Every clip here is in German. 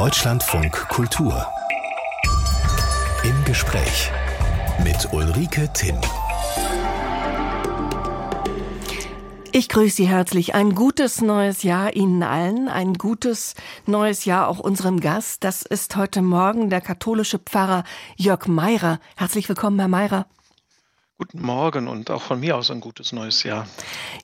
Deutschlandfunk Kultur. Im Gespräch mit Ulrike Timm. Ich grüße Sie herzlich. Ein gutes neues Jahr Ihnen allen. Ein gutes neues Jahr auch unserem Gast. Das ist heute Morgen der katholische Pfarrer Jörg Meirer. Herzlich willkommen, Herr Meirer. Guten Morgen und auch von mir aus ein gutes neues Jahr.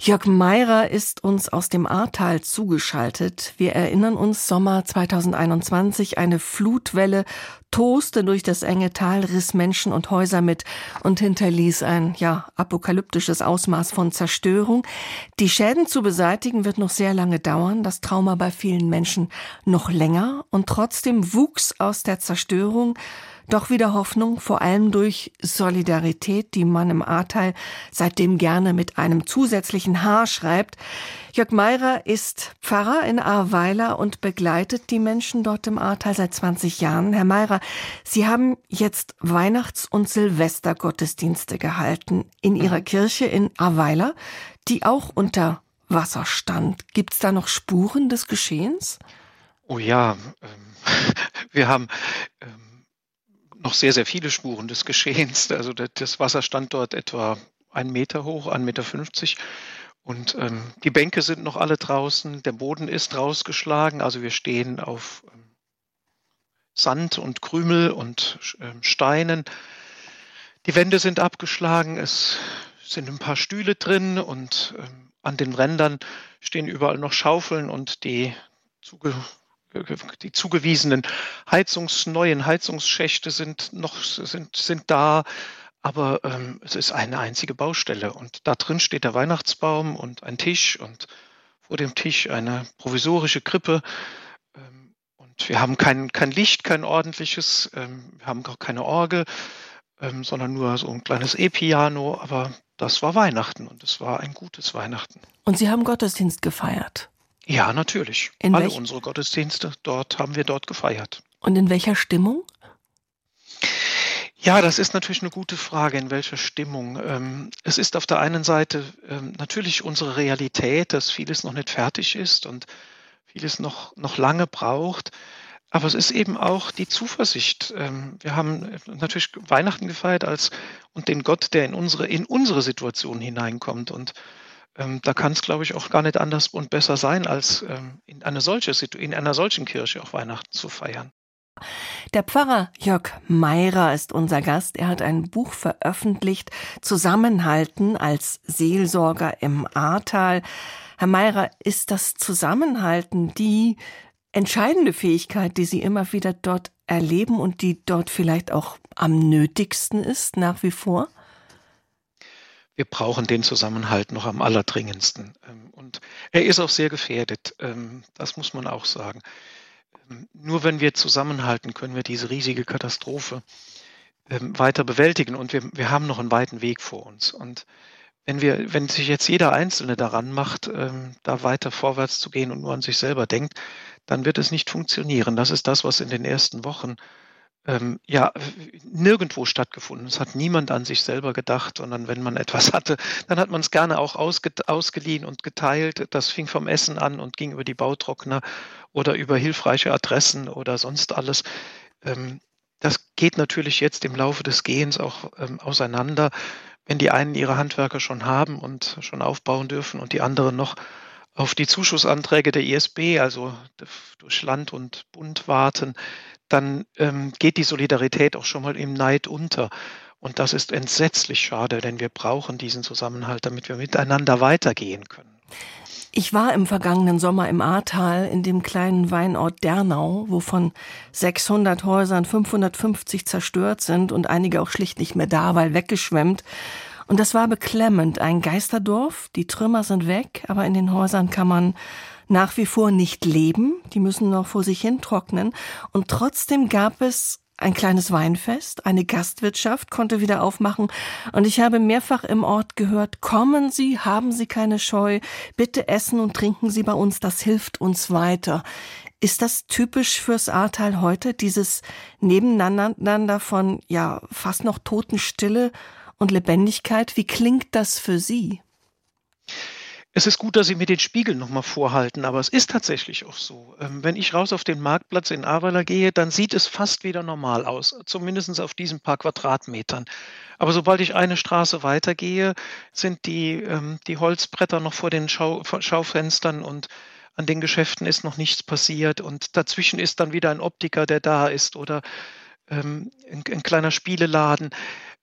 Jörg Meirer ist uns aus dem Ahrtal zugeschaltet. Wir erinnern uns Sommer 2021, eine Flutwelle toste durch das enge Tal, riss Menschen und Häuser mit und hinterließ ein, ja, apokalyptisches Ausmaß von Zerstörung. Die Schäden zu beseitigen wird noch sehr lange dauern, das Trauma bei vielen Menschen noch länger und trotzdem wuchs aus der Zerstörung doch wieder Hoffnung, vor allem durch Solidarität, die man im Ahrteil seitdem gerne mit einem zusätzlichen H schreibt. Jörg Meirer ist Pfarrer in Ahrweiler und begleitet die Menschen dort im Ahrtal seit 20 Jahren. Herr Meirer, Sie haben jetzt Weihnachts- und Silvestergottesdienste gehalten in Ihrer Kirche in Ahrweiler, die auch unter Wasser stand. Gibt es da noch Spuren des Geschehens? Oh ja, ähm, wir haben ähm, noch sehr, sehr viele Spuren des Geschehens. Also das Wasser stand dort etwa einen Meter hoch, 1,50 Meter. Und ähm, die Bänke sind noch alle draußen, der Boden ist rausgeschlagen, also wir stehen auf ähm, Sand und Krümel und ähm, Steinen. Die Wände sind abgeschlagen, es sind ein paar Stühle drin und ähm, an den Rändern stehen überall noch Schaufeln und die zuge die zugewiesenen Heizungs, neuen Heizungsschächte sind noch sind, sind da, aber ähm, es ist eine einzige Baustelle und da drin steht der Weihnachtsbaum und ein Tisch und vor dem Tisch eine provisorische Krippe. Ähm, und wir haben kein, kein Licht, kein ordentliches, ähm, wir haben auch keine Orgel, ähm, sondern nur so ein kleines E-Piano, aber das war Weihnachten und es war ein gutes Weihnachten. Und Sie haben Gottesdienst gefeiert? Ja, natürlich. In Alle welch? unsere Gottesdienste dort haben wir dort gefeiert. Und in welcher Stimmung? Ja, das ist natürlich eine gute Frage, in welcher Stimmung. Ähm, es ist auf der einen Seite ähm, natürlich unsere Realität, dass vieles noch nicht fertig ist und vieles noch, noch lange braucht. Aber es ist eben auch die Zuversicht. Ähm, wir haben natürlich Weihnachten gefeiert als und den Gott, der in unsere, in unsere Situation hineinkommt. Und ähm, da kann es, glaube ich, auch gar nicht anders und besser sein, als ähm, in, eine solche, in einer solchen Kirche auch Weihnachten zu feiern. Der Pfarrer Jörg Meirer ist unser Gast. Er hat ein Buch veröffentlicht, Zusammenhalten als Seelsorger im Ahrtal. Herr Meirer, ist das Zusammenhalten die entscheidende Fähigkeit, die Sie immer wieder dort erleben und die dort vielleicht auch am nötigsten ist nach wie vor? Wir brauchen den Zusammenhalt noch am allerdringendsten. Ähm, und er ist auch sehr gefährdet, ähm, das muss man auch sagen. Ähm, nur wenn wir zusammenhalten, können wir diese riesige Katastrophe weiter bewältigen. Und wir, wir haben noch einen weiten Weg vor uns. Und wenn wir, wenn sich jetzt jeder Einzelne daran macht, da weiter vorwärts zu gehen und nur an sich selber denkt, dann wird es nicht funktionieren. Das ist das, was in den ersten Wochen ähm, ja nirgendwo stattgefunden. Es hat niemand an sich selber gedacht, sondern wenn man etwas hatte, dann hat man es gerne auch ausge ausgeliehen und geteilt. Das fing vom Essen an und ging über die Bautrockner oder über hilfreiche Adressen oder sonst alles. Ähm, das geht natürlich jetzt im Laufe des Gehens auch ähm, auseinander, wenn die einen ihre Handwerker schon haben und schon aufbauen dürfen und die anderen noch auf die Zuschussanträge der ISB, also durch Land und Bund warten, dann ähm, geht die Solidarität auch schon mal im Neid unter. Und das ist entsetzlich schade, denn wir brauchen diesen Zusammenhalt, damit wir miteinander weitergehen können. Ich war im vergangenen Sommer im Ahrtal in dem kleinen Weinort Dernau, wo von 600 Häusern 550 zerstört sind und einige auch schlicht nicht mehr da, weil weggeschwemmt. Und das war beklemmend. Ein Geisterdorf, die Trümmer sind weg, aber in den Häusern kann man nach wie vor nicht leben. Die müssen noch vor sich hin trocknen. Und trotzdem gab es ein kleines Weinfest, eine Gastwirtschaft konnte wieder aufmachen und ich habe mehrfach im Ort gehört, kommen Sie, haben Sie keine Scheu, bitte essen und trinken Sie bei uns, das hilft uns weiter. Ist das typisch fürs Ahrtal heute, dieses Nebeneinander von, ja, fast noch Totenstille und Lebendigkeit? Wie klingt das für Sie? Es ist gut, dass Sie mir den Spiegel nochmal vorhalten, aber es ist tatsächlich auch so. Ähm, wenn ich raus auf den Marktplatz in Ahrweiler gehe, dann sieht es fast wieder normal aus, zumindest auf diesen paar Quadratmetern. Aber sobald ich eine Straße weitergehe, sind die, ähm, die Holzbretter noch vor den Schau, Schaufenstern und an den Geschäften ist noch nichts passiert und dazwischen ist dann wieder ein Optiker, der da ist oder ähm, ein, ein kleiner Spieleladen.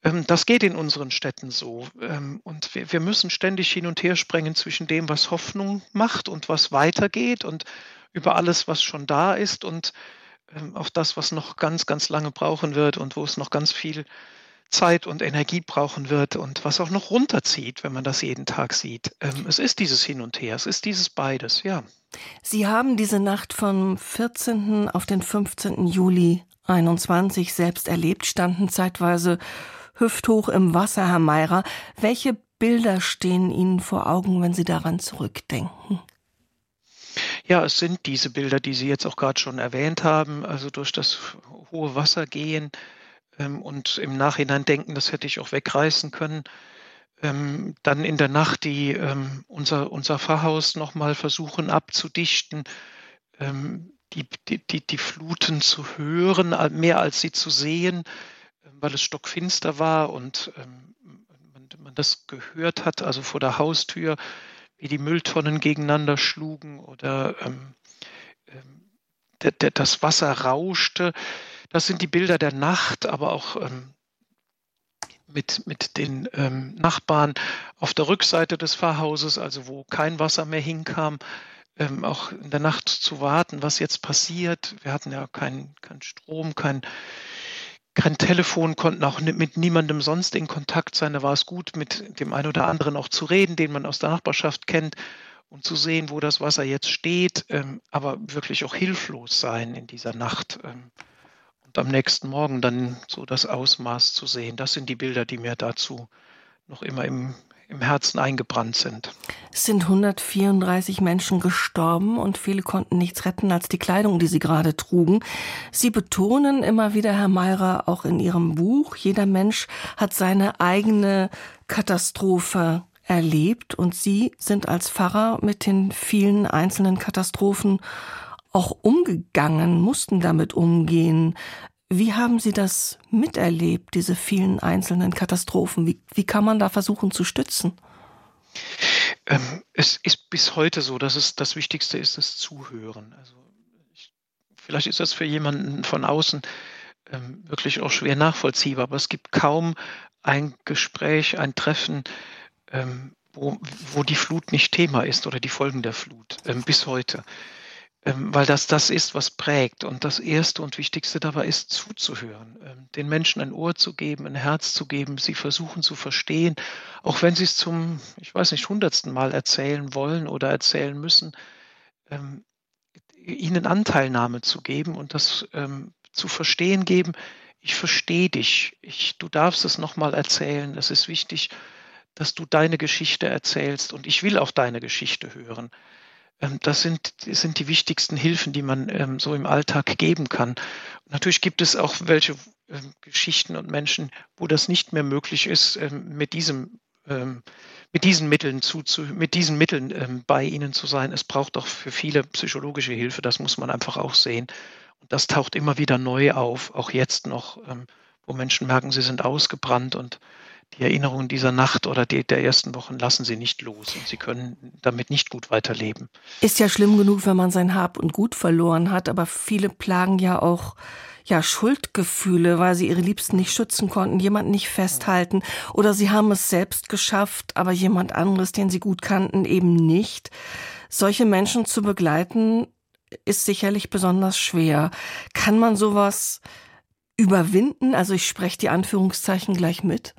Ähm, das geht in unseren Städten so. Ähm, und wir, müssen ständig hin und her sprengen zwischen dem, was Hoffnung macht und was weitergeht und über alles, was schon da ist und ähm, auf das, was noch ganz, ganz lange brauchen wird und wo es noch ganz viel Zeit und Energie brauchen wird und was auch noch runterzieht, wenn man das jeden Tag sieht. Es ist dieses Hin und Her, es ist dieses beides, ja. Sie haben diese Nacht vom 14. auf den 15. Juli 21 selbst erlebt, standen zeitweise hüfthoch im Wasser, Herr Meirer. Welche Bilder stehen Ihnen vor Augen, wenn Sie daran zurückdenken? Ja, es sind diese Bilder, die Sie jetzt auch gerade schon erwähnt haben, also durch das hohe Wasser gehen ähm, und im Nachhinein denken, das hätte ich auch wegreißen können. Ähm, dann in der Nacht die ähm, unser, unser Pfarrhaus nochmal versuchen abzudichten, ähm, die, die, die, die Fluten zu hören, mehr als sie zu sehen weil es stockfinster war und ähm, man, man, das gehört hat, also vor der Haustür, wie die Mülltonnen gegeneinander schlugen oder ähm, ähm, der, der, das Wasser rauschte. Das sind die Bilder der Nacht, aber auch ähm, mit, mit den ähm, Nachbarn auf der Rückseite des Pfarrhauses, also wo kein Wasser mehr hinkam, ähm, auch in der Nacht zu warten, was jetzt passiert. Wir hatten ja keinen kein Strom, kein, kein Telefon, konnten auch mit niemandem sonst in Kontakt sein. Da war es gut, mit dem einen oder anderen auch zu reden, den man aus der Nachbarschaft kennt und zu sehen, wo das Wasser jetzt steht, ähm, aber wirklich auch hilflos sein in dieser Nacht. Ähm, und am nächsten Morgen dann so das Ausmaß zu sehen. Das sind die Bilder, die mir dazu noch immer im, im Herzen eingebrannt sind. Es sind 134 Menschen gestorben und viele konnten nichts retten als die Kleidung, die sie gerade trugen. Sie betonen immer wieder, Herr Meirer, auch in Ihrem Buch, jeder Mensch hat seine eigene Katastrophe erlebt und Sie sind als Pfarrer mit den vielen einzelnen Katastrophen auch umgegangen, mussten damit umgehen. Wie haben Sie das miterlebt, diese vielen einzelnen Katastrophen? Wie, wie kann man da versuchen zu stützen? Ähm, es ist bis heute so, dass es das Wichtigste ist, das Zuhören. Also ich, vielleicht ist das für jemanden von außen ähm, wirklich auch schwer nachvollziehbar, aber es gibt kaum ein Gespräch, ein Treffen, ähm, wo, wo die Flut nicht Thema ist oder die Folgen der Flut, ähm, bis heute. Ähm, weil das das ist, was prägt. Und das Erste und Wichtigste dabei ist, zuzuhören, ähm, den Menschen ein Ohr zu geben, ein Herz zu geben, sie versuchen zu verstehen, auch wenn sie es zum, ich weiß nicht, hundertsten Mal erzählen wollen oder erzählen müssen, ähm, ihnen Anteilnahme zu geben und das zu verstehen geben, ich verstehe dich, ich, du darfst es nochmal erzählen, es ist wichtig, dass du deine Geschichte erzählst und ich will auch deine Geschichte hören. Ähm, das sind, sind die wichtigsten Hilfen, die man ähm, so im Alltag geben kann. natürlich gibt es auch welche ähm, Geschichten und Menschen, wo das nicht mehr möglich ist, mit diesem mit diesen Mitteln zu, zu mit diesen Mitteln ähm, bei ihnen zu sein. Es braucht auch für viele psychologische Hilfe, das muss man einfach auch sehen. Und das taucht immer wieder neu auf, auch jetzt noch, ähm, wo Menschen merken, sie sind ausgebrannt und die Erinnerungen dieser Nacht oder die, der ersten Wochen lassen sie nicht los und sie können damit nicht gut weiterleben. Ist ja schlimm genug, wenn man sein Hab und Gut verloren hat, aber viele plagen ja auch ja Schuldgefühle, weil sie ihre Liebsten nicht schützen konnten, jemanden nicht festhalten oder sie haben es selbst geschafft, aber jemand anderes, den sie gut kannten, eben nicht. Solche Menschen zu begleiten ist sicherlich besonders schwer. Kann man sowas überwinden? Also ich spreche die Anführungszeichen gleich mit.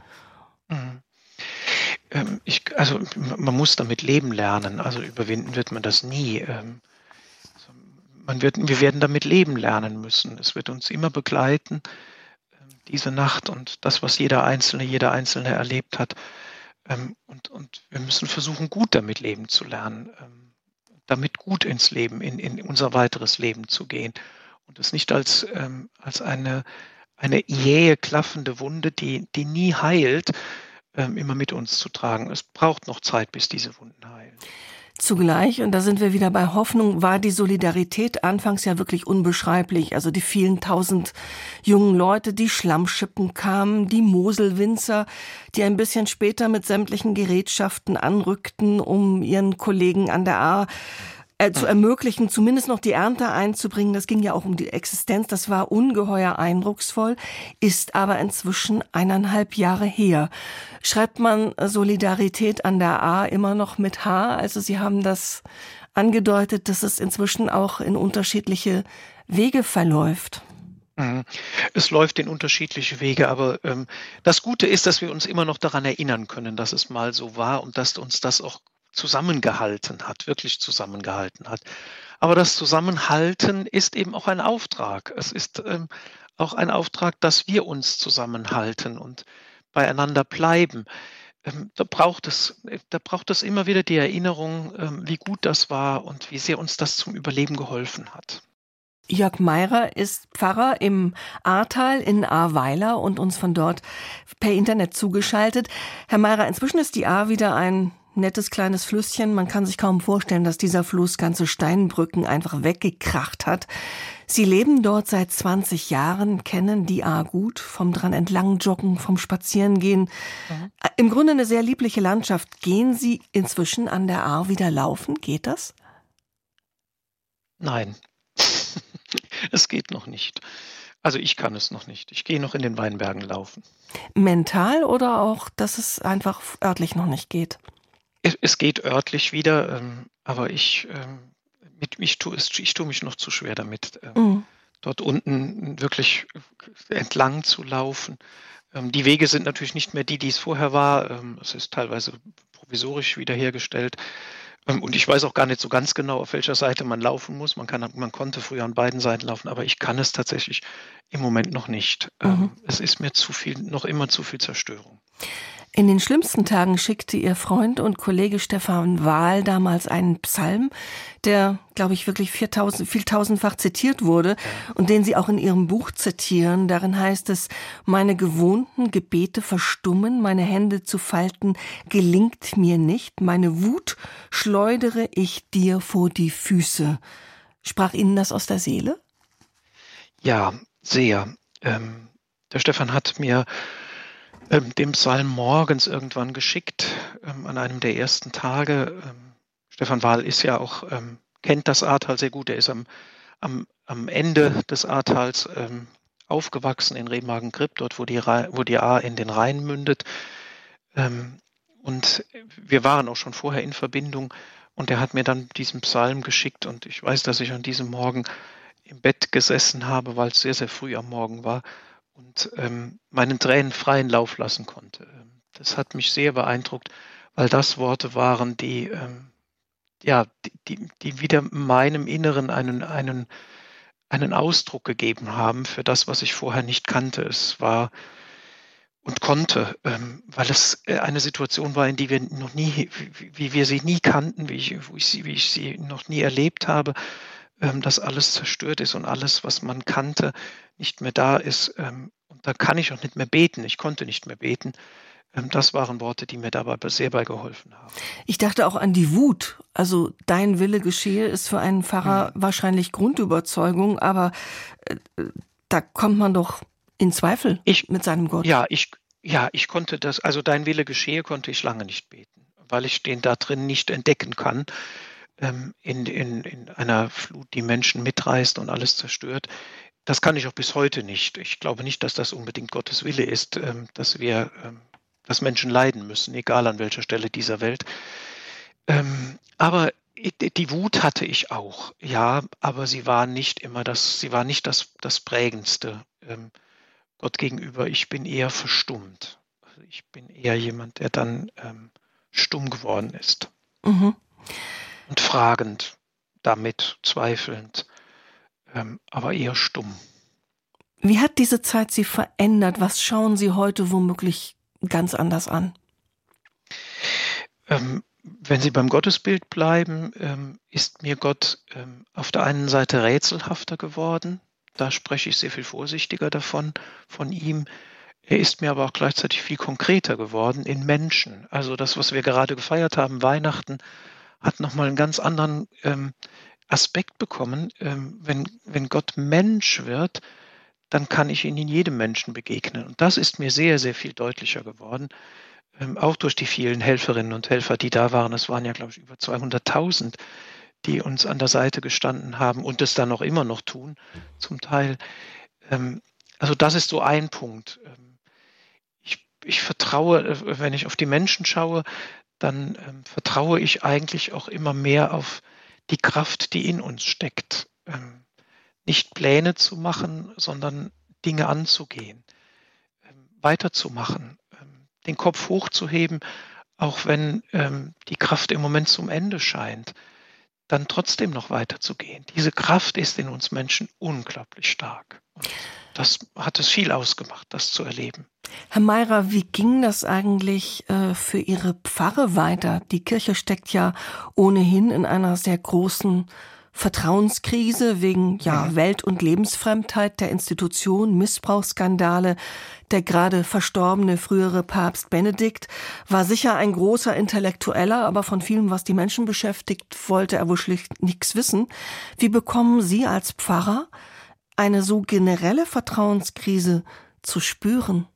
Mhm. Ähm, ich, also man muss damit leben lernen. Also überwinden wird man das nie. Ähm, also man wird, wir werden damit leben lernen müssen. Es wird uns immer begleiten, ähm, diese Nacht und das, was jeder Einzelne, jeder Einzelne erlebt hat. Und, und wir müssen versuchen, gut damit leben zu lernen, damit gut ins Leben, in, in unser weiteres Leben zu gehen und es nicht als, als eine eine jähe, klaffende Wunde, die, die nie heilt, ähm, immer mit uns zu tragen. Es braucht noch Zeit, bis diese Wunden heilen. Zugleich, und da sind wir wieder bei Hoffnung, war die Solidarität anfangs ja wirklich unbeschreiblich. Also die vielen tausend jungen Leute, die Schlammschippen kamen, die Moselwinzer, die ein bisschen später mit sämtlichen Gerätschaften anrückten, um ihren Kollegen an der A äh, zu ermöglichen, zumindest noch die Ernte einzubringen. Das ging ja auch um die Existenz. Das war ungeheuer eindrucksvoll, ist aber inzwischen eineinhalb Jahre her. Schreibt man Solidarität an der A immer noch mit H? Also Sie haben das angedeutet, dass es inzwischen auch in unterschiedliche Wege verläuft. Mhm. Es läuft in unterschiedliche Wege, aber ähm, das Gute ist, dass wir uns immer noch daran erinnern können, dass es mal so war und dass uns das auch zusammengehalten hat, wirklich zusammengehalten hat. Aber das Zusammenhalten ist eben auch ein Auftrag. Es ist ähm, auch ein Auftrag, dass wir uns zusammenhalten und beieinander bleiben. Ähm, da, braucht es, da braucht es immer wieder die Erinnerung, ähm, wie gut das war und wie sehr uns das zum Überleben geholfen hat. Jörg Meirer ist Pfarrer im Ahrtal in Ahrweiler und uns von dort per Internet zugeschaltet. Herr Meirer, inzwischen ist die Ahr wieder ein nettes kleines Flüsschen. Man kann sich kaum vorstellen, dass dieser Fluss ganze Steinbrücken einfach weggekracht hat. Sie leben dort seit 20 Jahren, kennen die A gut, vom dran entlang joggen, vom Spazierengehen. Mhm. Im Grunde eine sehr liebliche Landschaft. Gehen Sie inzwischen an der A wieder laufen? Geht das? Nein, es geht noch nicht. Also ich kann es noch nicht. Ich gehe noch in den Weinbergen laufen. Mental oder auch, dass es einfach örtlich noch nicht geht? Es, es geht örtlich wieder, ähm, aber ich, ähm, mit, ich, tue es, ich tue mich noch zu schwer damit, mhm. dort unten wirklich entlang zu laufen. Ähm, die Wege sind natürlich nicht mehr die, die es vorher war. Ähm, es ist teilweise provisorisch wiederhergestellt. Ähm, und ich weiß auch gar nicht so ganz genau, auf welcher Seite man laufen muss. Man, kann, man konnte früher an beiden Seiten laufen, aber ich kann es tatsächlich im Moment noch nicht. Mhm. Es ist mir zu viel, noch immer zu viel Zerstörung. In den schlimmsten Tagen schickte ihr Freund und Kollege Stefan Wahl damals einen Psalm, der, glaube ich, wirklich 4000, viel tausendfach zitiert wurde und den sie auch in ihrem Buch zitieren. Darin heißt es, meine gewohnten Gebete verstummen, meine Hände zu falten gelingt mir nicht, meine Wut schleudere ich dir vor die Füße. Sprach Ihnen das aus der Seele? Ja, sehr. Ähm, der Stefan hat mir ähm, dem Psalm morgens irgendwann geschickt, ähm, an einem der ersten Tage. Ähm, Stefan Wahl ist ja auch, ähm, kennt das Ahrtal sehr gut. Er ist am, am, am Ende des Ahrtals ähm, aufgewachsen in Remagen-Grip, dort wo die, wo die Ahr in den Rhein mündet. Ähm, und wir waren auch schon vorher in Verbindung und er hat mir dann diesen Psalm geschickt und ich weiß, dass ich an diesem Morgen im Bett gesessen habe, weil es sehr, sehr früh am Morgen war und ähm, meinen Tränen freien Lauf lassen konnte. Ähm, das hat mich sehr beeindruckt, weil das Worte waren, die, ähm, ja, die, die, die wieder meinem Inneren einen, einen, einen Ausdruck gegeben haben für das, was ich vorher nicht kannte. Es war und konnte, ähm, weil es äh, eine Situation war, in die wir noch nie, wie, wie wir sie nie kannten, wie ich, ich, sie, wie ich sie noch nie erlebt habe, ähm, dass alles zerstört ist und alles, was man kannte, nicht mehr da ist. Ähm, und da kann ich auch nicht mehr beten. Ich konnte nicht mehr beten. Ähm, das waren Worte, die mir dabei sehr bei geholfen haben. Ich dachte auch an die Wut. Also dein Wille geschehe ist für einen Pfarrer mhm. wahrscheinlich Grundüberzeugung, aber äh, da kommt man doch in Zweifel ich, mit seinem Gott. Ja, ich, ja, ich konnte das, also dein Wille geschehe, konnte ich lange nicht beten, weil ich den da drin nicht entdecken kann. Ähm, in, in, in einer Flut, die Menschen mitreißt und alles zerstört. Das kann ich auch bis heute nicht. Ich glaube nicht, dass das unbedingt Gottes Wille ist, ähm, dass wir, ähm, dass Menschen leiden müssen, egal an welcher Stelle dieser Welt. Ähm, aber die Wut hatte ich auch, ja, aber sie war nicht immer das, sie war nicht das, das Prägendste Gott gegenüber. Ich bin eher verstummt. Also ich bin eher jemand, der dann stumm geworden ist. Mhm. Und fragend, damit zweifelnd ähm, aber eher stumm. Wie hat diese Zeit Sie verändert? Was schauen Sie heute womöglich ganz anders an? Ähm, wenn Sie beim Gottesbild bleiben, ähm, ist mir Gott ähm, auf der einen Seite rätselhafter geworden. Da spreche ich sehr viel vorsichtiger davon, von ihm. Er ist mir aber auch gleichzeitig viel konkreter geworden in Menschen. Also das, was wir gerade gefeiert haben, Weihnachten, hat nochmal einen ganz anderen ähm, Aspekt bekommen. Ähm, wenn, wenn Gott Mensch wird, dann kann ich ihn in jedem Menschen begegnen. Und das ist mir sehr, sehr viel deutlicher geworden. Ähm, auch durch die vielen Helferinnen und Helfer, die da waren. Es waren ja, glaube ich, über 200.000, die uns an der Seite gestanden haben und es dann auch immer noch tun, zum Teil. Ähm, also das ist so ein Punkt. Ähm, ich, ich vertraue, äh, wenn ich auf die Menschen schaue, dann ähm, vertraue ich eigentlich auch immer mehr auf die Kraft, die in uns steckt. Ähm, nicht Pläne zu machen, sondern Dinge anzugehen, ähm, weiterzumachen, ähm, den Kopf hochzuheben, auch wenn ähm, die Kraft im Moment zum Ende scheint, dann trotzdem noch weiterzugehen. Diese Kraft ist in uns Menschen unglaublich stark. Und das hat es viel ausgemacht, das zu erleben. Herr Meirer, wie ging das eigentlich äh, für Ihre Pfarre weiter? Die Kirche steckt ja ohnehin in einer sehr großen Vertrauenskrise wegen ja, mhm. Welt- und Lebensfremdheit der Institution, Missbrauchsskandale. Der gerade verstorbene frühere Papst Benedikt war sicher ein großer Intellektueller, aber von vielem, was die Menschen beschäftigt, wollte er wohl schlicht nichts wissen. Wie bekommen Sie als Pfarrer eine so generelle Vertrauenskrise zu spüren?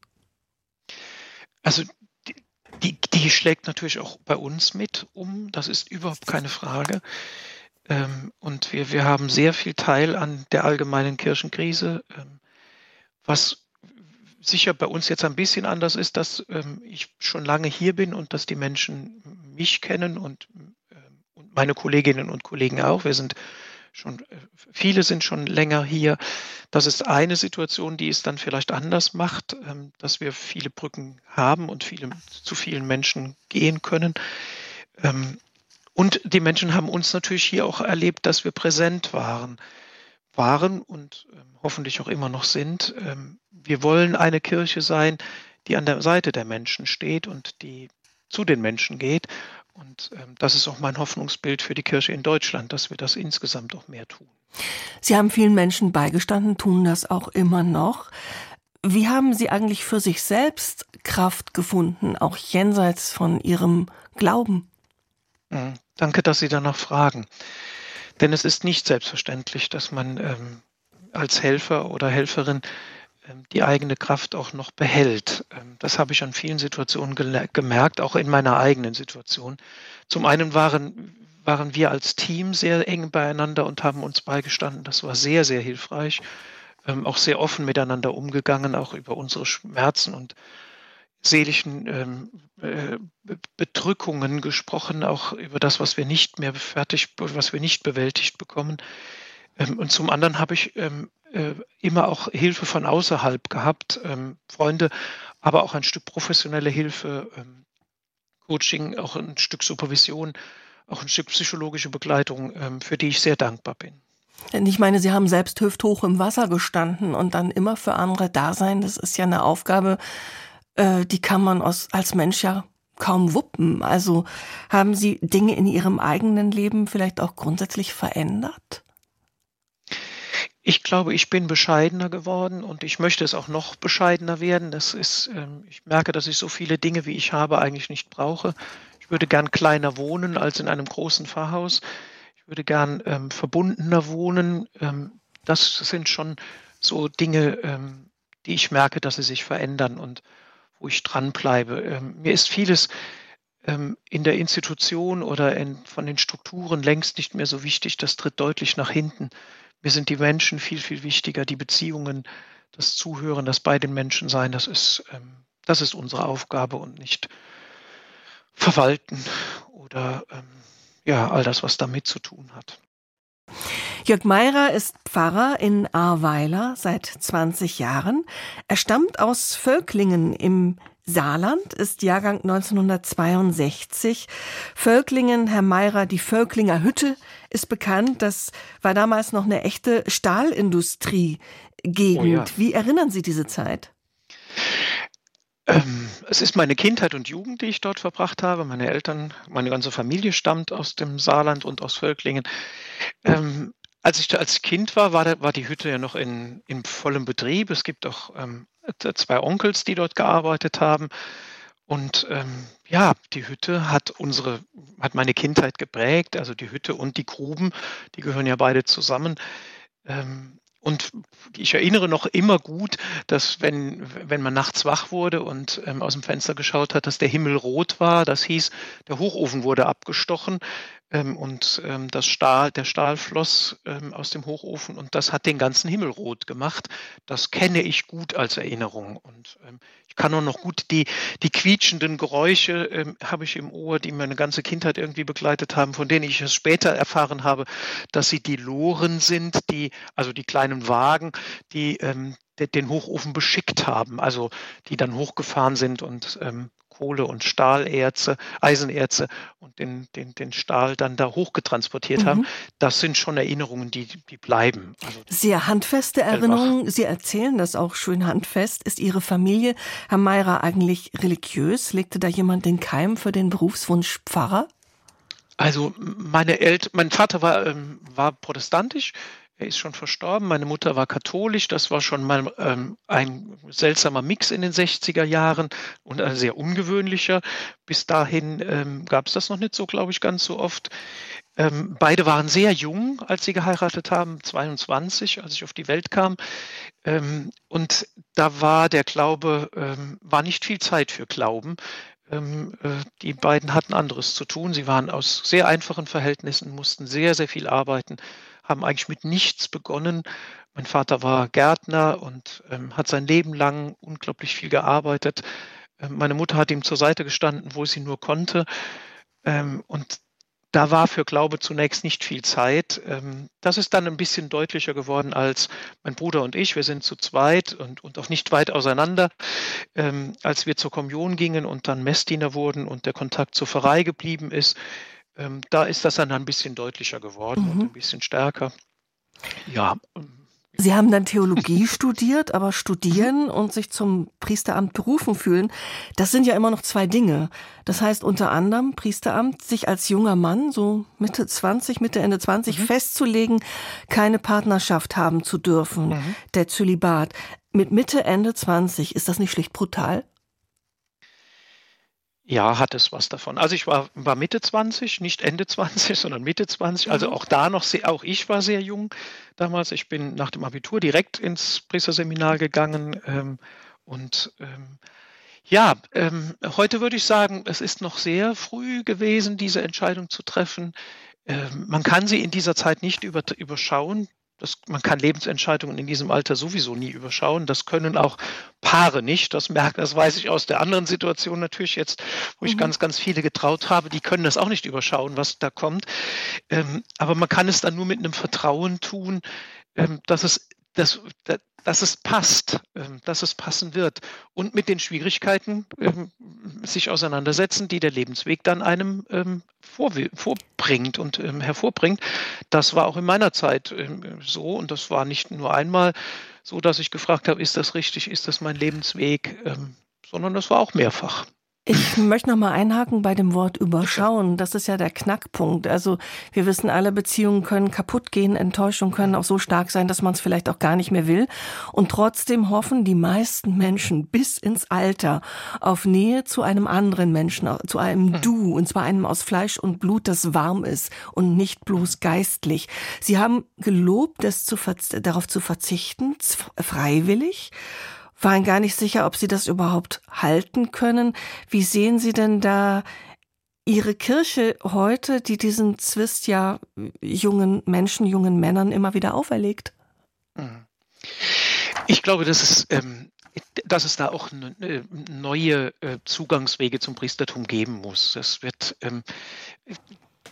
Also die, die, die schlägt natürlich auch bei uns mit um, das ist überhaupt keine Frage. Ähm, und wir, wir haben sehr viel Teil an der allgemeinen Kirchenkrise, ähm, was sicher bei uns jetzt ein bisschen anders ist, dass ähm, ich schon lange hier bin und dass die Menschen mich kennen und, und meine Kolleginnen und Kollegen auch. Wir sind schon, äh, viele sind schon länger hier. Das ist eine Situation, die es dann vielleicht anders macht, dass wir viele Brücken haben und viele, zu vielen Menschen gehen können. Und die Menschen haben uns natürlich hier auch erlebt, dass wir präsent waren, waren und ähm, hoffentlich auch immer noch sind. Ähm, wir wollen eine Kirche sein, die an der Seite der Menschen steht und die zu den Menschen geht. Und ähm, das ist auch mein Hoffnungsbild für die Kirche in Deutschland, dass wir das insgesamt auch mehr tun. Sie haben vielen Menschen beigestanden, tun das auch immer noch. Wie haben Sie eigentlich für sich selbst Kraft gefunden, auch jenseits von Ihrem Glauben? Danke, dass Sie danach fragen. Denn es ist nicht selbstverständlich, dass man ähm, als Helfer oder Helferin ähm, die eigene Kraft auch noch behält. Ähm, das habe ich an vielen Situationen gemerkt, auch in meiner eigenen Situation. Zum einen waren, waren wir als Team sehr eng beieinander und haben uns beigestanden. Das war sehr, sehr hilfreich. Ähm, auch sehr offen miteinander umgegangen, auch über unsere Schmerzen und seelischen ähm, äh, Bedrückungen gesprochen, auch über das, was wir nicht mehr fertig, was wir nicht bewältigt bekommen. Ähm, und zum anderen habe ich ähm, äh, immer auch Hilfe von außerhalb gehabt, ähm, Freunde, aber auch ein Stück professionelle Hilfe, Coaching, auch ein Stück Supervision, auch ein Stück psychologische Begleitung, für die ich sehr dankbar bin. Ich meine, Sie haben selbst hüfthoch im Wasser gestanden und dann immer für andere da sein. Das ist ja eine Aufgabe, äh, die kann man als Mensch ja kaum wuppen. Also haben Sie Dinge in Ihrem eigenen Leben vielleicht auch grundsätzlich verändert? Ich glaube, ich bin bescheidener geworden und ich möchte es auch noch bescheidener werden. Das ist, ähm, ich merke, dass ich so viele Dinge, wie ich habe, eigentlich nicht brauche. Ich würde gern kleiner wohnen als in einem großen Pfarrhaus. Ich würde gern ähm, verbundener wohnen. Ähm, das sind schon so Dinge, ähm, die ich merke, dass sie sich verändern und wo ich dranbleibe. Ähm, mir ist vieles ähm, in der Institution oder in, von den Strukturen längst nicht mehr so wichtig. Das tritt deutlich nach hinten. Mir sind die Menschen viel, viel wichtiger, die Beziehungen, das Zuhören, das bei den Menschen sein, das ist, ähm, das ist unsere Aufgabe und nicht verwalten oder ähm, ja, all das, was damit zu tun hat. Jörg Meirer ist Pfarrer in Ahrweiler seit 20 Jahren. Er stammt aus Völklingen im Saarland, ist Jahrgang 1962. Völklingen, Herr Meirer, die Völklinger Hütte ist bekannt. Das war damals noch eine echte Stahlindustrie-Gegend. Oh ja. Wie erinnern Sie diese Zeit? Ähm, es ist meine Kindheit und Jugend, die ich dort verbracht habe. Meine Eltern, meine ganze Familie stammt aus dem Saarland und aus Völklingen. Ähm, als ich als Kind war, war, der, war die Hütte ja noch in, in vollem Betrieb. Es gibt auch ähm, zwei Onkels, die dort gearbeitet haben. Und ähm, ja, die Hütte hat unsere, hat meine Kindheit geprägt, also die Hütte und die Gruben, die gehören ja beide zusammen. Ähm, und ich erinnere noch immer gut, dass wenn, wenn man nachts wach wurde und ähm, aus dem Fenster geschaut hat, dass der Himmel rot war. Das hieß, der Hochofen wurde abgestochen ähm, und ähm, das Stahl, der Stahl floss ähm, aus dem Hochofen und das hat den ganzen Himmel rot gemacht. Das kenne ich gut als Erinnerung. Und ähm, ich kann auch noch gut die, die quietschenden Geräusche ähm, habe ich im Ohr, die meine ganze Kindheit irgendwie begleitet haben, von denen ich es später erfahren habe, dass sie die Loren sind, die, also die kleinen Wagen, die ähm, den Hochofen beschickt haben, also die dann hochgefahren sind und Kohle- und Stahlerze, Eisenerze und den, den, den Stahl dann da hochgetransportiert mhm. haben. Das sind schon Erinnerungen, die, die bleiben. Also Sehr handfeste Erinnerungen. Sie erzählen das auch schön handfest. Ist Ihre Familie, Herr Meirer, eigentlich religiös? Legte da jemand den Keim für den Berufswunsch Pfarrer? Also meine Eltern, mein Vater war, ähm, war protestantisch. Er ist schon verstorben. Meine Mutter war katholisch. Das war schon mal ähm, ein seltsamer Mix in den 60er Jahren und ein sehr ungewöhnlicher. Bis dahin ähm, gab es das noch nicht so, glaube ich, ganz so oft. Ähm, beide waren sehr jung, als sie geheiratet haben, 22, als ich auf die Welt kam. Ähm, und da war der Glaube, ähm, war nicht viel Zeit für Glauben. Ähm, äh, die beiden hatten anderes zu tun. Sie waren aus sehr einfachen Verhältnissen, mussten sehr, sehr viel arbeiten haben eigentlich mit nichts begonnen. Mein Vater war Gärtner und ähm, hat sein Leben lang unglaublich viel gearbeitet. Ähm, meine Mutter hat ihm zur Seite gestanden, wo sie nur konnte. Ähm, und da war für Glaube zunächst nicht viel Zeit. Ähm, das ist dann ein bisschen deutlicher geworden als mein Bruder und ich. Wir sind zu zweit und, und auch nicht weit auseinander. Ähm, als wir zur Kommunion gingen und dann Messdiener wurden und der Kontakt zur Pfarrei geblieben ist, ähm, da ist das dann ein bisschen deutlicher geworden mhm. und ein bisschen stärker. Ja. Ähm, Sie haben dann Theologie studiert, aber studieren und sich zum Priesteramt berufen fühlen, das sind ja immer noch zwei Dinge. Das heißt unter anderem Priesteramt, sich als junger Mann, so Mitte 20, Mitte, Ende 20, mhm. festzulegen, keine Partnerschaft haben zu dürfen, mhm. der Zölibat. Mit Mitte, Ende 20, ist das nicht schlicht brutal? Ja, hat es was davon. Also ich war, war Mitte 20, nicht Ende 20, sondern Mitte 20. Also mhm. auch da noch, sehr, auch ich war sehr jung damals. Ich bin nach dem Abitur direkt ins Priesterseminar gegangen. Ähm, und ähm, ja, ähm, heute würde ich sagen, es ist noch sehr früh gewesen, diese Entscheidung zu treffen. Ähm, man kann sie in dieser Zeit nicht über, überschauen. Das, man kann Lebensentscheidungen in diesem Alter sowieso nie überschauen. Das können auch Paare nicht. Das merkt, das weiß ich aus der anderen Situation natürlich jetzt, wo ich mhm. ganz, ganz viele getraut habe. Die können das auch nicht überschauen, was da kommt. Ähm, aber man kann es dann nur mit einem Vertrauen tun, ähm, dass es dass, dass es passt, ähm, dass es passen wird und mit den Schwierigkeiten ähm, sich auseinandersetzen, die der Lebensweg dann einem ähm, vorbringt und hervorbringt. Das war auch in meiner Zeit so und das war nicht nur einmal so, dass ich gefragt habe, ist das richtig, ist das mein Lebensweg, sondern das war auch mehrfach. Ich möchte noch mal einhaken bei dem Wort überschauen. Das ist ja der Knackpunkt. Also wir wissen, alle Beziehungen können kaputt gehen, Enttäuschungen können auch so stark sein, dass man es vielleicht auch gar nicht mehr will. Und trotzdem hoffen die meisten Menschen bis ins Alter auf Nähe zu einem anderen Menschen, zu einem hm. Du, und zwar einem aus Fleisch und Blut, das warm ist und nicht bloß geistlich. Sie haben gelobt, das zu darauf zu verzichten, freiwillig waren gar nicht sicher, ob Sie das überhaupt halten können. Wie sehen Sie denn da Ihre Kirche heute, die diesen Zwist ja jungen Menschen, jungen Männern immer wieder auferlegt? Mhm. Ich glaube, dass es, ähm, dass es da auch neue äh, Zugangswege zum Priestertum geben muss. Das wird ähm,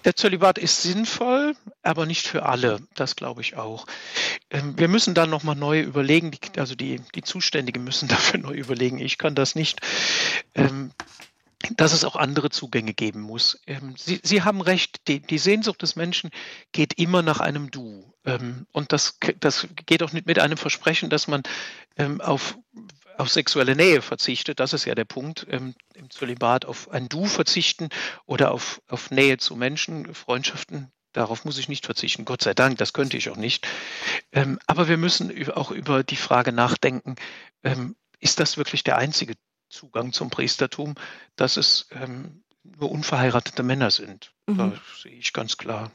der Zölibat ist sinnvoll, aber nicht für alle. Das glaube ich auch. Ähm, wir müssen dann nochmal neu überlegen, also die, die Zuständigen müssen dafür neu überlegen. Ich kann das nicht. Ähm, dass es auch andere Zugänge geben muss. Ähm, Sie, Sie haben recht, die, die, Sehnsucht des Menschen geht immer nach einem Du. Und das, das geht auch nicht mit einem Versprechen, dass man auf auf sexuelle Nähe verzichtet. Das ist ja der Punkt ähm, im Zölibat, auf ein Du verzichten oder auf, auf Nähe zu Menschen, Freundschaften. Darauf muss ich nicht verzichten, Gott sei Dank, das könnte ich auch nicht. Ähm, aber wir müssen auch über die Frage nachdenken, ähm, ist das wirklich der einzige Zugang zum Priestertum, dass es ähm, nur unverheiratete Männer sind. Mhm. Da sehe ich ganz klar.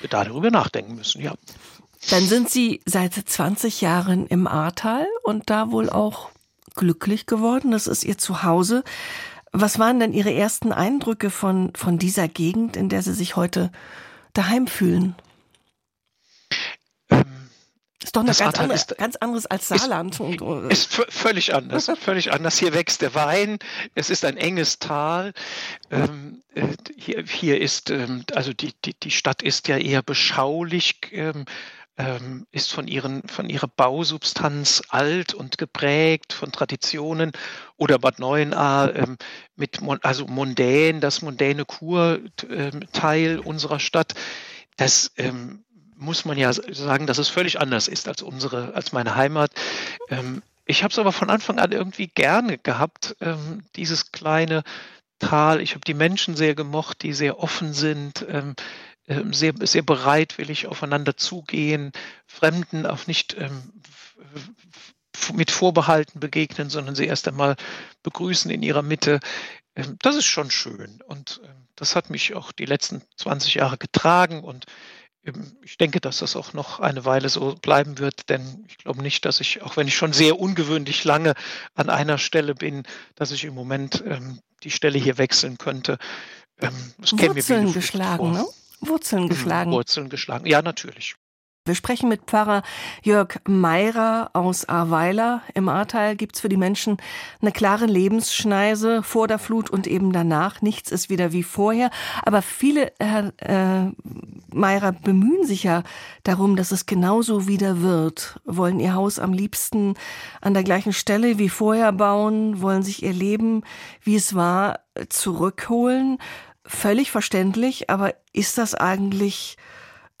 Wir darüber nachdenken müssen, ja. Dann sind Sie seit 20 Jahren im Ahrtal und da wohl auch glücklich geworden. Das ist Ihr Zuhause. Was waren denn Ihre ersten Eindrücke von, von dieser Gegend, in der Sie sich heute daheim fühlen? Ist doch eine ganz, andere, ist, ganz anderes als Saarland. Ist, ist völlig anders, völlig anders. Hier wächst der Wein, es ist ein enges Tal. Ähm, äh, hier, hier ist, ähm, also die, die, die Stadt ist ja eher beschaulich, ähm, ähm, ist von, ihren, von ihrer Bausubstanz alt und geprägt, von Traditionen. Oder Bad Neuenahr ähm, mit, also mondän, das mondäne Kurteil unserer Stadt. Das ähm, muss man ja sagen, dass es völlig anders ist als unsere, als meine Heimat. Ähm, ich habe es aber von Anfang an irgendwie gerne gehabt, ähm, dieses kleine Tal. Ich habe die Menschen sehr gemocht, die sehr offen sind, ähm, ähm sehr, sehr bereitwillig aufeinander zugehen, Fremden auch nicht ähm, mit Vorbehalten begegnen, sondern sie erst einmal begrüßen in ihrer Mitte. Ähm, das ist schon schön und das hat mich auch die letzten 20 Jahre getragen und ich denke, dass das auch noch eine Weile so bleiben wird, denn ich glaube nicht, dass ich, auch wenn ich schon sehr ungewöhnlich lange an einer Stelle bin, dass ich im Moment ähm, die Stelle hier wechseln könnte. Ähm, Wurzeln geschlagen, ne? Wurzeln mhm, geschlagen. Wurzeln geschlagen, ja, natürlich. Wir sprechen mit Pfarrer Jörg Meirer aus Ahrweiler. Im Ahrtal gibt's für die Menschen eine klare Lebensschneise vor der Flut und eben danach. Nichts ist wieder wie vorher. Aber viele, Herr äh, Meirer, bemühen sich ja darum, dass es genauso wieder wird. Wollen ihr Haus am liebsten an der gleichen Stelle wie vorher bauen, wollen sich ihr Leben, wie es war, zurückholen. Völlig verständlich, aber ist das eigentlich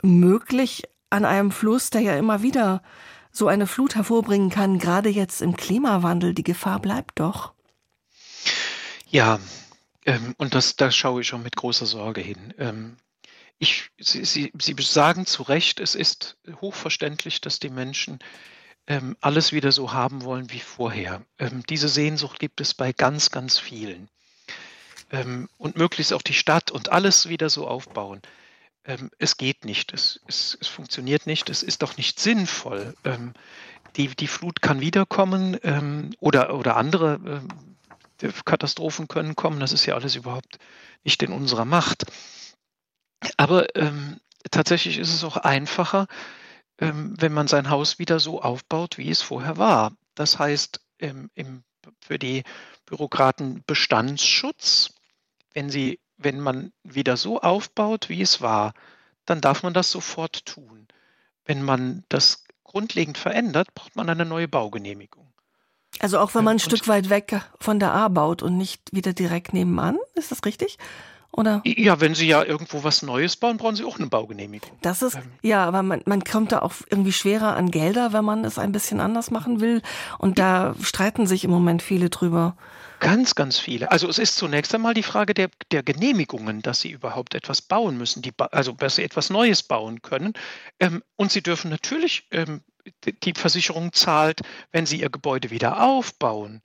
möglich an einem Fluss, der ja immer wieder so eine Flut hervorbringen kann, gerade jetzt im Klimawandel, die Gefahr bleibt doch. Ja, ähm, und das, da schaue ich schon mit großer Sorge hin. Ähm, ich, Sie, Sie, Sie sagen zu Recht, es ist hochverständlich, dass die Menschen ähm, alles wieder so haben wollen wie vorher. Ähm, diese Sehnsucht gibt es bei ganz, ganz vielen. Ähm, und möglichst auch die Stadt und alles wieder so aufbauen ähm, es geht nicht, es, es, es, funktioniert nicht, es ist doch nicht sinnvoll. Ähm, die, die Flut kann wiederkommen ähm, oder, oder andere äh, Katastrophen können kommen, das ist ja alles überhaupt nicht in unserer Macht. Aber ähm, tatsächlich ist es auch einfacher, ähm, wenn man sein Haus wieder so aufbaut, wie es vorher war. Das heißt, ähm, im, für die Bürokraten Bestandsschutz, wenn sie wenn man wieder so aufbaut, wie es war, dann darf man das sofort tun. Wenn man das grundlegend verändert, braucht man eine neue Baugenehmigung. Also auch wenn man ein und Stück weit weg von der A baut und nicht wieder direkt nebenan, ist das richtig? Oder? Ja, wenn Sie ja irgendwo was Neues bauen, brauchen Sie auch eine Baugenehmigung. Das ist, ähm. ja, aber man, man kommt da auch irgendwie schwerer an Gelder, wenn man es ein bisschen anders machen will. Und da streiten sich im Moment viele drüber. Ganz, ganz viele. Also es ist zunächst einmal die Frage der, der Genehmigungen, dass sie überhaupt etwas bauen müssen, die, also dass sie etwas Neues bauen können. Ähm, und sie dürfen natürlich, ähm, die Versicherung zahlt, wenn sie ihr Gebäude wieder aufbauen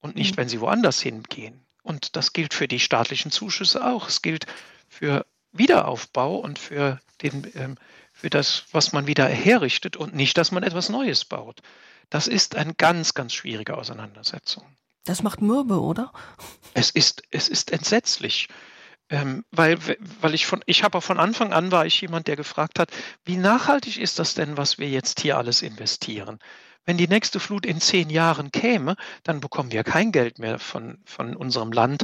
und nicht, mhm. wenn sie woanders hingehen. Und das gilt für die staatlichen Zuschüsse auch. Es gilt für Wiederaufbau und für, den, ähm, für das, was man wieder herrichtet und nicht, dass man etwas Neues baut. Das ist eine ganz, ganz schwierige Auseinandersetzung. Das macht mürbe, oder? Es ist, es ist entsetzlich. Ähm, weil, weil ich von, ich habe von Anfang an war ich jemand, der gefragt hat, wie nachhaltig ist das denn, was wir jetzt hier alles investieren? Wenn die nächste Flut in zehn Jahren käme, dann bekommen wir kein Geld mehr von, von unserem Land.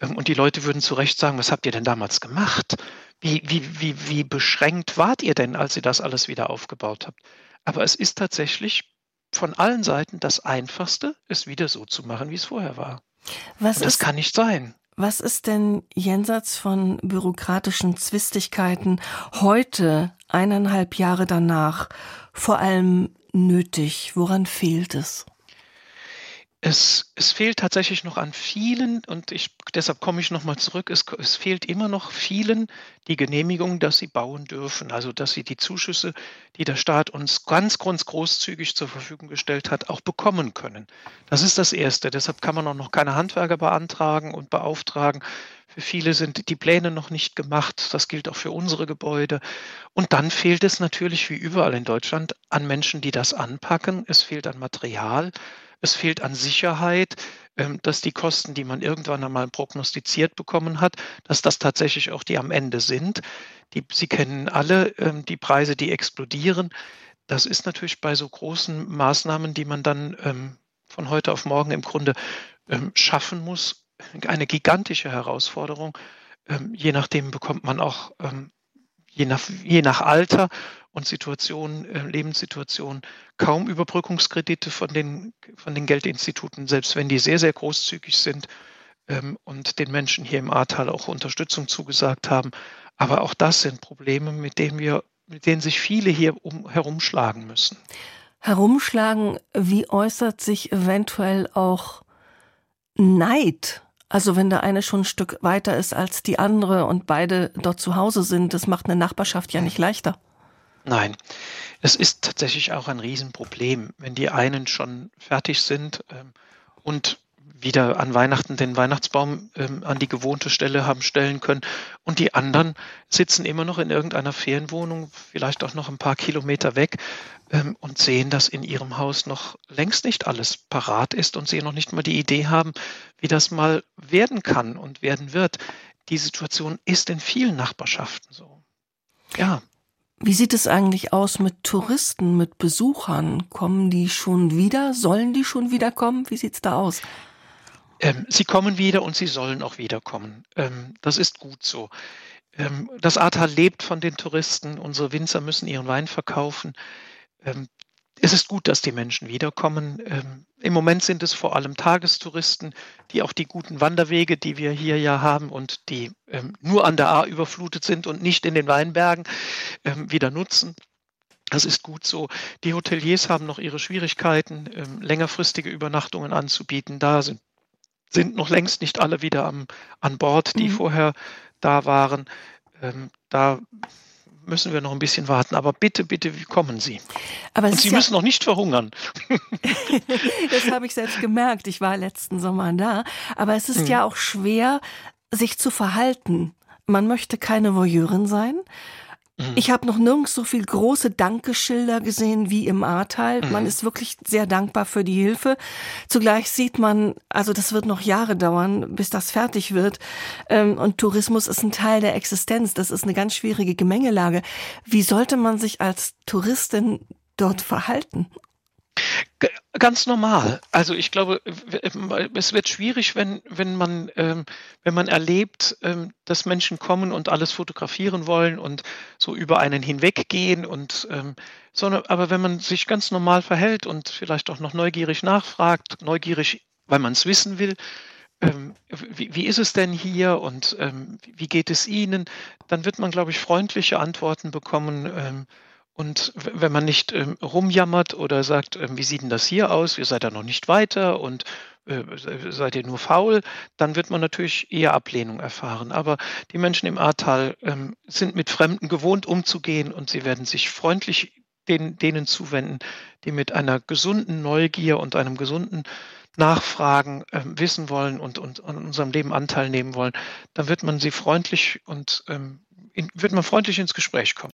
Ähm, und die Leute würden zu Recht sagen, was habt ihr denn damals gemacht? Wie, wie, wie, wie beschränkt wart ihr denn, als ihr das alles wieder aufgebaut habt? Aber es ist tatsächlich von allen Seiten das Einfachste, es wieder so zu machen, wie es vorher war. Was das ist, kann nicht sein. Was ist denn jenseits von bürokratischen Zwistigkeiten heute, eineinhalb Jahre danach, vor allem nötig? Woran fehlt es? Es, es fehlt tatsächlich noch an vielen, und ich, deshalb komme ich nochmal zurück, es, es fehlt immer noch vielen die Genehmigung, dass sie bauen dürfen. Also dass sie die Zuschüsse, die der Staat uns ganz, ganz großzügig zur Verfügung gestellt hat, auch bekommen können. Das ist das Erste. Deshalb kann man auch noch keine Handwerker beantragen und beauftragen. Für viele sind die Pläne noch nicht gemacht. Das gilt auch für unsere Gebäude. Und dann fehlt es natürlich wie überall in Deutschland an Menschen, die das anpacken. Es fehlt an Material. Es fehlt an Sicherheit, ähm, dass die Kosten, die man irgendwann einmal prognostiziert bekommen hat, dass das tatsächlich auch die am Ende sind. Die, Sie kennen alle ähm, die Preise, die explodieren. Das ist natürlich bei so großen Maßnahmen, die man dann ähm, von heute auf morgen im Grunde schaffen muss, eine gigantische Herausforderung. Je nachdem bekommt man auch, je nach, je nach Alter und Situation, äh, Lebenssituation kaum Überbrückungskredite von den, von den Geldinstituten, selbst wenn die sehr, sehr großzügig sind ähm, und den Menschen hier im Ahrtal auch Unterstützung zugesagt haben. Aber auch das sind Probleme, mit denen wir, mit denen sich viele hier um, herumschlagen müssen. Herumschlagen, wie äußert sich eventuell auch Neid? Also wenn der eine schon ein Stück weiter ist als die andere und beide dort zu Hause sind, das macht eine Nachbarschaft ja nicht leichter. Nein, es ist tatsächlich auch ein Riesenproblem, wenn die einen schon fertig sind ähm, und wieder an Weihnachten den Weihnachtsbaum ähm, an die gewohnte Stelle haben stellen können und die anderen sitzen immer noch in irgendeiner Ferienwohnung, vielleicht auch noch ein paar Kilometer weg ähm, und sehen, dass in ihrem Haus noch längst nicht alles parat ist und sie noch nicht mal die Idee haben, wie das mal werden kann und werden wird. Die Situation ist in vielen Nachbarschaften so. Ja. Wie sieht es eigentlich aus mit Touristen, mit Besuchern? Kommen die schon wieder? Sollen die schon wieder kommen? Wie sieht es da aus? Ähm, sie kommen wieder und sie sollen auch wiederkommen. Ähm, das ist gut so. Ähm, das Ahrtal lebt von den Touristen. Unsere Winzer müssen ihren Wein verkaufen. Ähm, es ist gut, dass die Menschen wiederkommen. Ähm, Im Moment sind es vor allem Tagestouristen, die auch die guten Wanderwege, die wir hier ja haben und die ähm, nur an der A überflutet sind und nicht in den Weinbergen, wieder nutzen. Das ist gut so. Die Hoteliers haben noch ihre Schwierigkeiten, längerfristige Übernachtungen anzubieten. Da sind, sind noch längst nicht alle wieder am, an Bord, die mhm. vorher da waren. Ähm, da müssen wir noch ein bisschen warten. Aber bitte, bitte, wie kommen Sie? Aber Und Sie ja müssen noch nicht verhungern. das habe ich selbst gemerkt. Ich war letzten Sommer da. Aber es ist mhm. ja auch schwer, sich zu verhalten. Man möchte keine Voyeurin sein. Mhm. Ich habe noch nirgends so viel große Dankeschilder gesehen wie im Ahrtal. Mhm. Man ist wirklich sehr dankbar für die Hilfe. Zugleich sieht man, also das wird noch Jahre dauern, bis das fertig wird. Ähm, und Tourismus ist ein Teil der Existenz. Das ist eine ganz schwierige Gemengelage. Wie sollte man sich als Touristin dort verhalten? Ganz normal. Also ich glaube, es wird schwierig, wenn, wenn, man, ähm, wenn man erlebt, ähm, dass Menschen kommen und alles fotografieren wollen und so über einen hinweggehen. Und, ähm, sondern, aber wenn man sich ganz normal verhält und vielleicht auch noch neugierig nachfragt, neugierig, weil man es wissen will, ähm, wie, wie, ist es denn hier und ähm, wie geht es Ihnen, dann wird man, glaube ich, freundliche Antworten bekommen ähm, und wenn man nicht ähm, rumjammert oder sagt, ähm, wie sieht denn das hier aus, ihr seid da noch nicht weiter und äh, seid ihr nur faul, dann wird man natürlich eher Ablehnung erfahren. Aber die Menschen im Ahrtal ähm, sind mit Fremden gewohnt umzugehen und sie werden sich freundlich den, denen zuwenden, die mit einer gesunden Neugier und einem gesunden Nachfragen äh, wissen wollen und, und an unserem Leben Anteil nehmen wollen, dann wird man sie freundlich und ähm, in, wird man freundlich ins Gespräch kommen.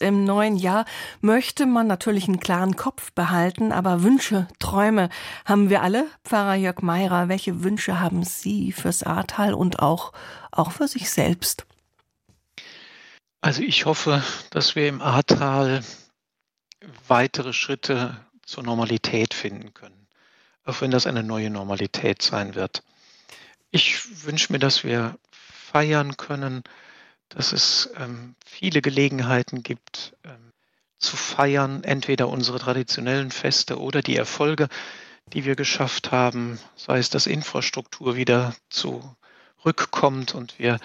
Im neuen Jahr möchte man natürlich einen klaren Kopf behalten, aber Wünsche, Träume haben wir alle. Pfarrer Jörg Meirer, welche Wünsche haben Sie fürs Ahrtal und auch, auch für sich selbst? Also ich hoffe, dass wir im Ahrtal weitere Schritte zur Normalität finden können, auch wenn das eine neue Normalität sein wird. Ich wünsche mir, dass wir feiern können, dass es ähm, viele Gelegenheiten gibt, ähm, zu feiern, entweder unsere traditionellen Feste oder die Erfolge, die wir geschafft haben, sei es, dass Infrastruktur wieder zurückkommt und wir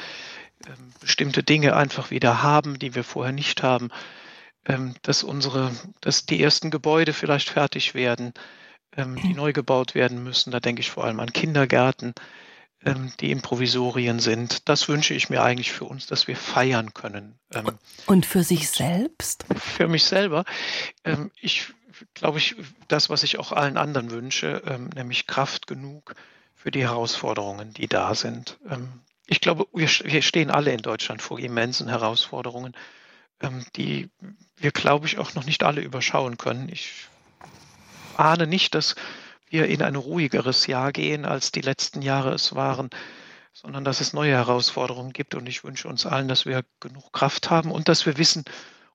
ähm, bestimmte Dinge einfach wieder haben, die wir vorher nicht haben, ähm, dass unsere, dass die ersten Gebäude vielleicht fertig werden, ähm, die neu gebaut werden müssen. Da denke ich vor allem an Kindergärten, die in Provisorien sind. Das wünsche ich mir eigentlich für uns, dass wir feiern können. Ähm, und für sich selbst? Für mich selber. Ähm, ich glaube ich, das, was ich auch allen anderen wünsche, ähm, nämlich Kraft genug für die Herausforderungen, die da sind. Ähm, ich glaube, wir, wir, stehen alle in Deutschland vor immensen Herausforderungen, ähm, die wir, glaube ich, auch noch nicht alle überschauen können. Ich ahne nicht, dass wir in ein ruhigeres Jahr gehen, als die letzten Jahre es waren, sondern dass es neue Herausforderungen gibt. Und ich wünsche uns allen, dass wir genug Kraft haben und dass wir wissen,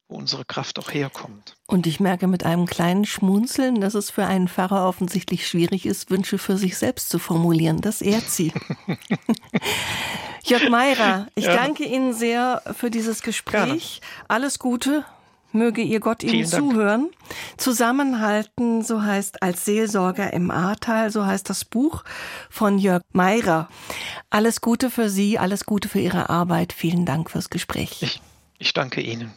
wo unsere Kraft auch herkommt. Und ich merke mit einem kleinen Schmunzeln, dass es für einen Pfarrer offensichtlich schwierig ist, Wünsche für sich selbst zu formulieren. Das ehrt Sie. Jörg Meirer, ich ja. danke Ihnen sehr für dieses Gespräch. Gerne. Alles Gute. Möge ihr Gott Ihnen zuhören. Zusammenhalten, so heißt als Seelsorger im Ahrtal, so heißt das Buch von Jörg Meirer. Alles Gute für Sie, alles Gute für Ihre Arbeit. Vielen Dank fürs Gespräch. Ich, ich danke Ihnen.